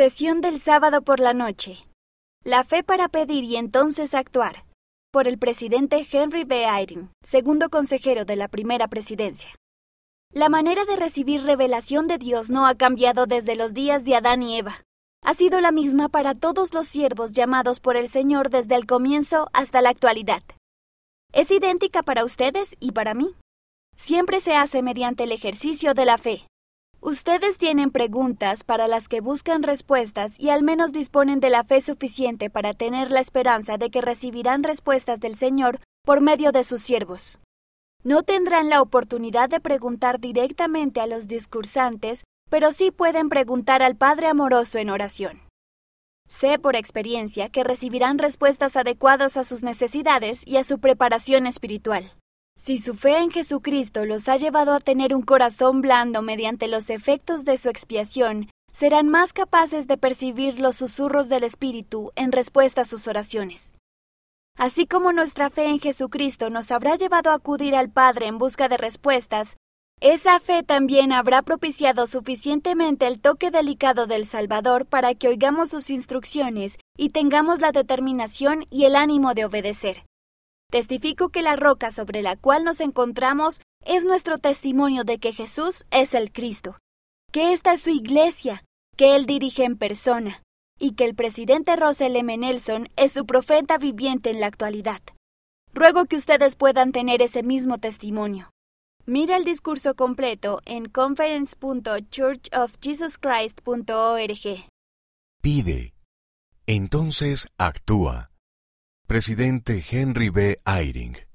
Sesión del sábado por la noche. La fe para pedir y entonces actuar. Por el presidente Henry B. Eyring, segundo consejero de la primera presidencia. La manera de recibir revelación de Dios no ha cambiado desde los días de Adán y Eva. Ha sido la misma para todos los siervos llamados por el Señor desde el comienzo hasta la actualidad. Es idéntica para ustedes y para mí. Siempre se hace mediante el ejercicio de la fe, Ustedes tienen preguntas para las que buscan respuestas y al menos disponen de la fe suficiente para tener la esperanza de que recibirán respuestas del Señor por medio de sus siervos. No tendrán la oportunidad de preguntar directamente a los discursantes, pero sí pueden preguntar al Padre amoroso en oración. Sé por experiencia que recibirán respuestas adecuadas a sus necesidades y a su preparación espiritual. Si su fe en Jesucristo los ha llevado a tener un corazón blando mediante los efectos de su expiación, serán más capaces de percibir los susurros del Espíritu en respuesta a sus oraciones. Así como nuestra fe en Jesucristo nos habrá llevado a acudir al Padre en busca de respuestas, esa fe también habrá propiciado suficientemente el toque delicado del Salvador para que oigamos sus instrucciones y tengamos la determinación y el ánimo de obedecer. Testifico que la roca sobre la cual nos encontramos es nuestro testimonio de que Jesús es el Cristo, que esta es su iglesia, que Él dirige en persona, y que el presidente Russell M. Nelson es su profeta viviente en la actualidad. Ruego que ustedes puedan tener ese mismo testimonio. Mira el discurso completo en conference.churchofjesuschrist.org. Pide. Entonces actúa. Presidente Henry B. Eyring